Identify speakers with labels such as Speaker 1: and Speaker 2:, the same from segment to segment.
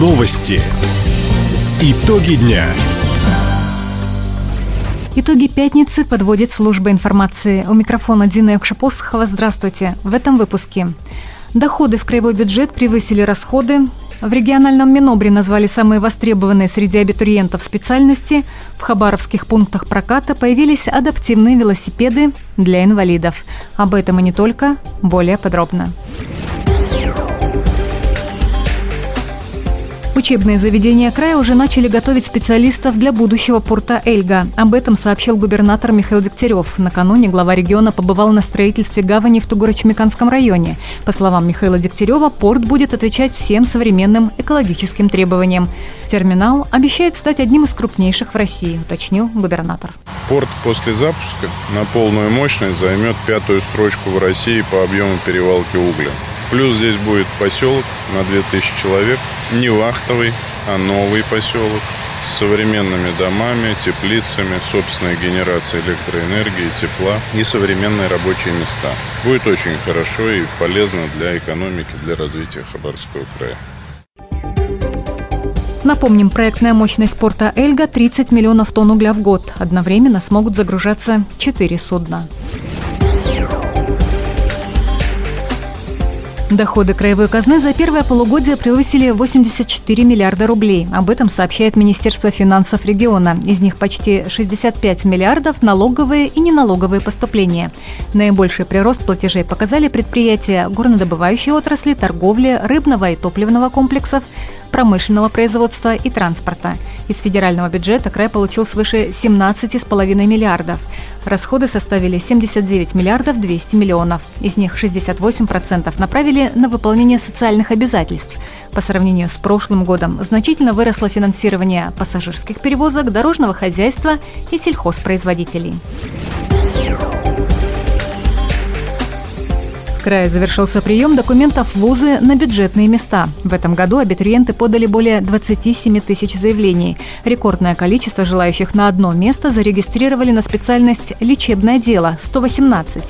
Speaker 1: Новости. Итоги дня.
Speaker 2: Итоги пятницы подводит служба информации. У микрофона Дина Якшапосхова. Здравствуйте. В этом выпуске. Доходы в краевой бюджет превысили расходы. В региональном Минобре назвали самые востребованные среди абитуриентов специальности. В хабаровских пунктах проката появились адаптивные велосипеды для инвалидов. Об этом и не только. Более подробно. Учебные заведения края уже начали готовить специалистов для будущего порта Эльга. Об этом сообщил губернатор Михаил Дегтярев. Накануне глава региона побывал на строительстве гавани в Тугурочмеканском районе. По словам Михаила Дегтярева, порт будет отвечать всем современным экологическим требованиям. Терминал обещает стать одним из крупнейших в России, уточнил губернатор.
Speaker 3: Порт после запуска на полную мощность займет пятую строчку в России по объему перевалки угля. Плюс здесь будет поселок на 2000 человек, не вахтовый, а новый поселок с современными домами, теплицами, собственной генерацией электроэнергии, тепла и современные рабочие места. Будет очень хорошо и полезно для экономики, для развития Хабаровского края.
Speaker 2: Напомним, проектная мощность порта Эльга 30 миллионов тонн угля в год. Одновременно смогут загружаться 4 судна. Доходы краевой казны за первое полугодие превысили 84 миллиарда рублей. Об этом сообщает Министерство финансов региона. Из них почти 65 миллиардов – налоговые и неналоговые поступления. Наибольший прирост платежей показали предприятия горнодобывающей отрасли, торговли, рыбного и топливного комплексов, промышленного производства и транспорта. Из федерального бюджета край получил свыше 17,5 миллиардов. Расходы составили 79 миллиардов 200 миллионов. Из них 68% направили на выполнение социальных обязательств. По сравнению с прошлым годом значительно выросло финансирование пассажирских перевозок, дорожного хозяйства и сельхозпроизводителей. В крае завершился прием документов вузы на бюджетные места. В этом году абитуриенты подали более 27 тысяч заявлений. Рекордное количество желающих на одно место зарегистрировали на специальность «Лечебное дело» – 118.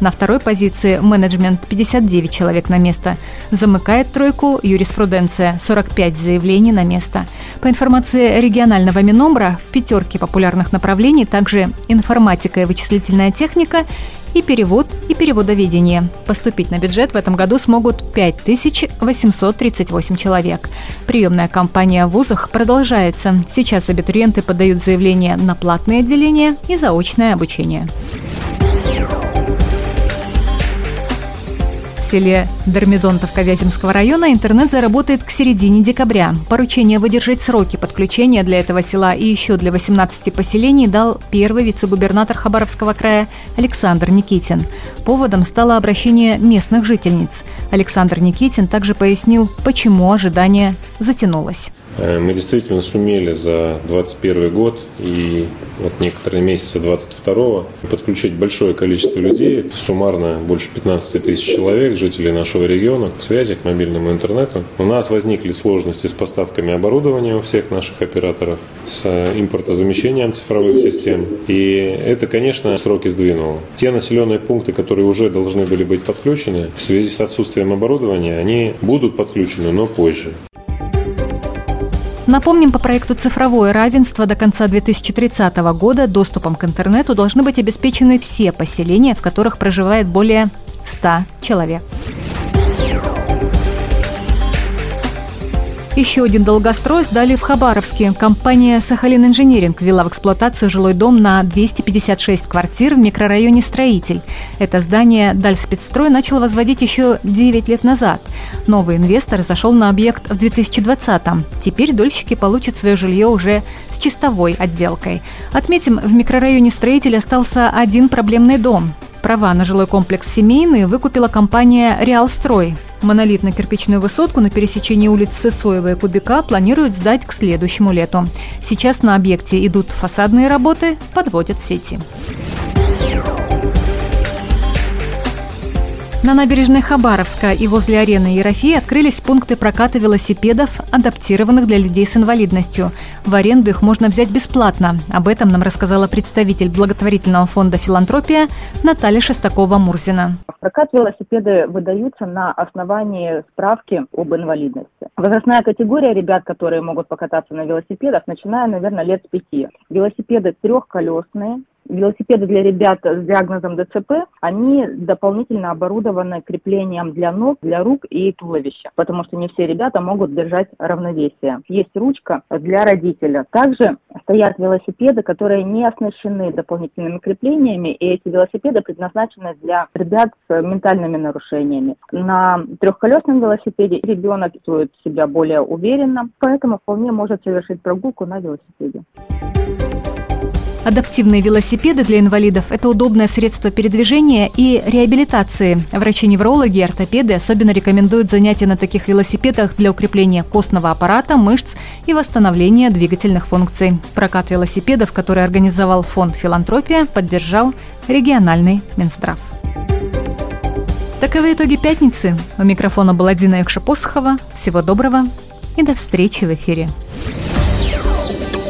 Speaker 2: На второй позиции менеджмент 59 человек на место. Замыкает тройку юриспруденция 45 заявлений на место. По информации регионального Миномбра, в пятерке популярных направлений также информатика и вычислительная техника и перевод, и переводоведение. Поступить на бюджет в этом году смогут 5838 человек. Приемная кампания в вузах продолжается. Сейчас абитуриенты подают заявления на платные отделения и заочное обучение. Селе Дормидонтовка Вяземского района интернет заработает к середине декабря. Поручение выдержать сроки подключения для этого села и еще для 18 поселений дал первый вице-губернатор Хабаровского края Александр Никитин. Поводом стало обращение местных жительниц. Александр Никитин также пояснил, почему ожидание затянулось.
Speaker 4: Э, мы действительно сумели за 2021 год и вот некоторые месяцы 22 подключить большое количество людей, суммарно больше 15 тысяч человек, жителей нашего региона, к связи, к мобильному интернету. У нас возникли сложности с поставками оборудования у всех наших операторов, с импортозамещением цифровых систем. И это, конечно, сроки сдвинуло. Те населенные пункты, которые уже должны были быть подключены, в связи с отсутствием оборудования, они будут подключены, но позже.
Speaker 2: Напомним, по проекту «Цифровое равенство» до конца 2030 года доступом к интернету должны быть обеспечены все поселения, в которых проживает более 100 человек. Еще один долгострой сдали в Хабаровске. Компания «Сахалин Инжиниринг» ввела в эксплуатацию жилой дом на 256 квартир в микрорайоне «Строитель». Это здание Дальспецстрой начал возводить еще 9 лет назад. Новый инвестор зашел на объект в 2020-м. Теперь дольщики получат свое жилье уже с чистовой отделкой. Отметим, в микрорайоне «Строитель» остался один проблемный дом. Права на жилой комплекс «Семейный» выкупила компания «Реалстрой». Монолитно-кирпичную высотку на пересечении улиц Сысоева и Кубика планируют сдать к следующему лету. Сейчас на объекте идут фасадные работы, подводят сети. На набережной Хабаровска и возле арены Ерофеи открылись пункты проката велосипедов, адаптированных для людей с инвалидностью. В аренду их можно взять бесплатно. Об этом нам рассказала представитель благотворительного фонда «Филантропия» Наталья Шестакова-Мурзина.
Speaker 5: Прокат велосипеды выдаются на основании справки об инвалидности. Возрастная категория ребят, которые могут покататься на велосипедах, начиная, наверное, лет с пяти. Велосипеды трехколесные, Велосипеды для ребят с диагнозом ДЦП, они дополнительно оборудованы креплением для ног, для рук и туловища, потому что не все ребята могут держать равновесие. Есть ручка для родителя. Также стоят велосипеды, которые не оснащены дополнительными креплениями, и эти велосипеды предназначены для ребят с ментальными нарушениями. На трехколесном велосипеде ребенок чувствует себя более уверенно, поэтому вполне может совершить прогулку на велосипеде.
Speaker 2: Адаптивные велосипеды для инвалидов – это удобное средство передвижения и реабилитации. Врачи-неврологи и ортопеды особенно рекомендуют занятия на таких велосипедах для укрепления костного аппарата, мышц и восстановления двигательных функций. Прокат велосипедов, который организовал фонд «Филантропия», поддержал региональный Минздрав. Таковы итоги пятницы. У микрофона была Дина Якша-Посохова. Всего доброго и до встречи в эфире.